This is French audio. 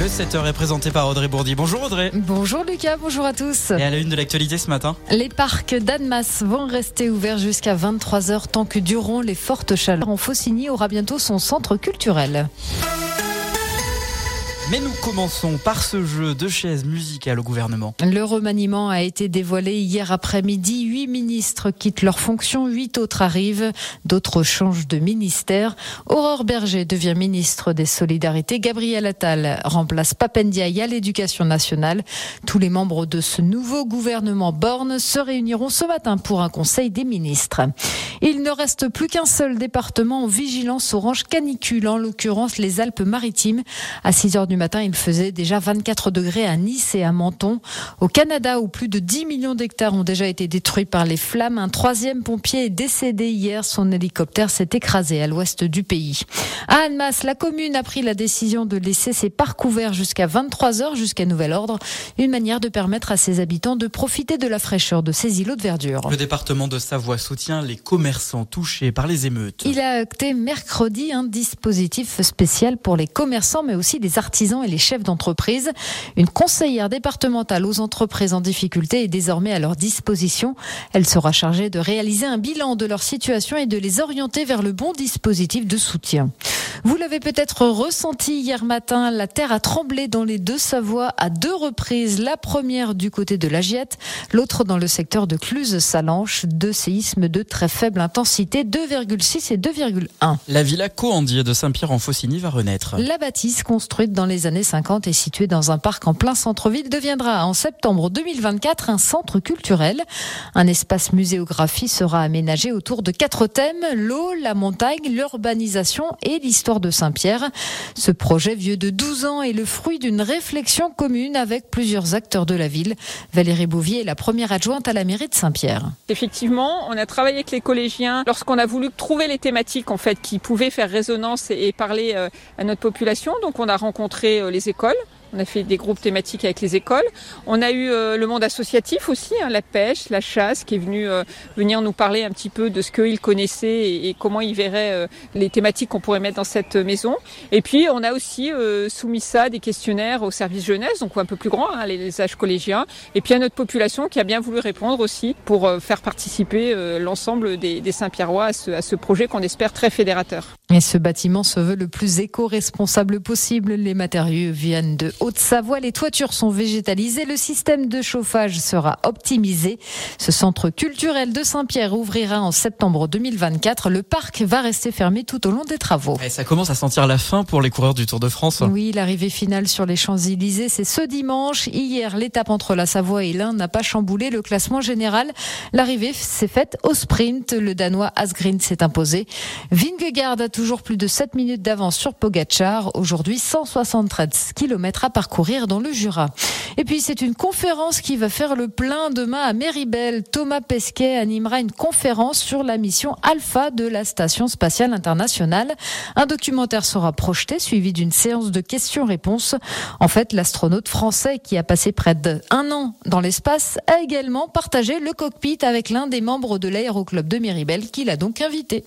Le 7h est présenté par Audrey Bourdi. Bonjour Audrey. Bonjour Lucas, bonjour à tous. Et à la une de l'actualité ce matin Les parcs d'Annemasse vont rester ouverts jusqu'à 23h tant que dureront les fortes chaleurs. En Faucigny aura bientôt son centre culturel. Mais nous commençons par ce jeu de chaises musicales au gouvernement. Le remaniement a été dévoilé hier après-midi. Huit ministres quittent leurs fonctions, huit autres arrivent, d'autres changent de ministère. Aurore Berger devient ministre des Solidarités. Gabriel Attal remplace Papendiaï à l'éducation nationale. Tous les membres de ce nouveau gouvernement Borne se réuniront ce matin pour un conseil des ministres. Il ne reste plus qu'un seul département en vigilance orange canicule, en l'occurrence les Alpes-Maritimes. À 6 heures du matin, il faisait déjà 24 degrés à Nice et à Menton. Au Canada, où plus de 10 millions d'hectares ont déjà été détruits par les flammes, un troisième pompier est décédé hier. Son hélicoptère s'est écrasé à l'ouest du pays. À Annemasse, la commune a pris la décision de laisser ses parcs ouverts jusqu'à 23 heures, jusqu'à nouvel ordre. Une manière de permettre à ses habitants de profiter de la fraîcheur de ces îlots de verdure. Le département de Savoie soutient les touchés par les émeutes. Il a acté mercredi un dispositif spécial pour les commerçants, mais aussi les artisans et les chefs d'entreprise. Une conseillère départementale aux entreprises en difficulté est désormais à leur disposition. Elle sera chargée de réaliser un bilan de leur situation et de les orienter vers le bon dispositif de soutien. Vous l'avez peut-être ressenti hier matin, la terre a tremblé dans les deux Savoies à deux reprises. La première du côté de la Giette, l'autre dans le secteur de Cluse-Salanches. Deux séismes de très faible intensité, 2,6 et 2,1. La villa Coandier de Saint-Pierre en Faucigny va renaître. La bâtisse construite dans les années 50 et située dans un parc en plein centre-ville deviendra en septembre 2024 un centre culturel. Un espace muséographie sera aménagé autour de quatre thèmes, l'eau, la montagne, l'urbanisation et l'histoire de Saint-Pierre. Ce projet vieux de 12 ans est le fruit d'une réflexion commune avec plusieurs acteurs de la ville. Valérie Bouvier est la première adjointe à la mairie de Saint-Pierre. Effectivement, on a travaillé avec les collégiens lorsqu'on a voulu trouver les thématiques en fait qui pouvaient faire résonance et parler euh, à notre population. Donc on a rencontré euh, les écoles on a fait des groupes thématiques avec les écoles. On a eu euh, le monde associatif aussi, hein, la pêche, la chasse, qui est venu euh, venir nous parler un petit peu de ce qu'ils connaissaient et, comment ils verraient euh, les thématiques qu'on pourrait mettre dans cette maison. Et puis on a aussi soumis ça, des questionnaires au service jeunesse, donc un peu plus grand, hein, les, âges collégiens, et puis à notre population qui a bien voulu répondre aussi pour faire participer l'ensemble des, des Saint-Pierrois à ce, à ce projet qu'on espère très fédérateur. Et ce bâtiment se veut le plus éco-responsable possible. Les matériaux viennent de Haute-Savoie. Les toitures sont végétalisées. Le système de chauffage sera optimisé. Ce centre culturel de Saint-Pierre ouvrira en septembre 2024. Le parc va rester fermé tout au long des travaux. Et ça commence à sentir la fin pour les coureurs du Tour de France. Oui, l'arrivée finale sur les Champs-Élysées, c'est ce dimanche. Hier, l'étape entre la Savoie et l'Ain n'a pas chamboulé le classement général. L'arrivée s'est faite au sprint. Le Danois Asgreen s'est imposé. Vingegaard a toujours plus de 7 minutes d'avance sur Pogachar. Aujourd'hui, 173 km à parcourir dans le Jura. Et puis c'est une conférence qui va faire le plein demain à Méribel. Thomas Pesquet animera une conférence sur la mission Alpha de la Station spatiale internationale. Un documentaire sera projeté suivi d'une séance de questions-réponses. En fait, l'astronaute français qui a passé près d'un an dans l'espace a également partagé le cockpit avec l'un des membres de l'aéroclub de Méribel qui l'a donc invité.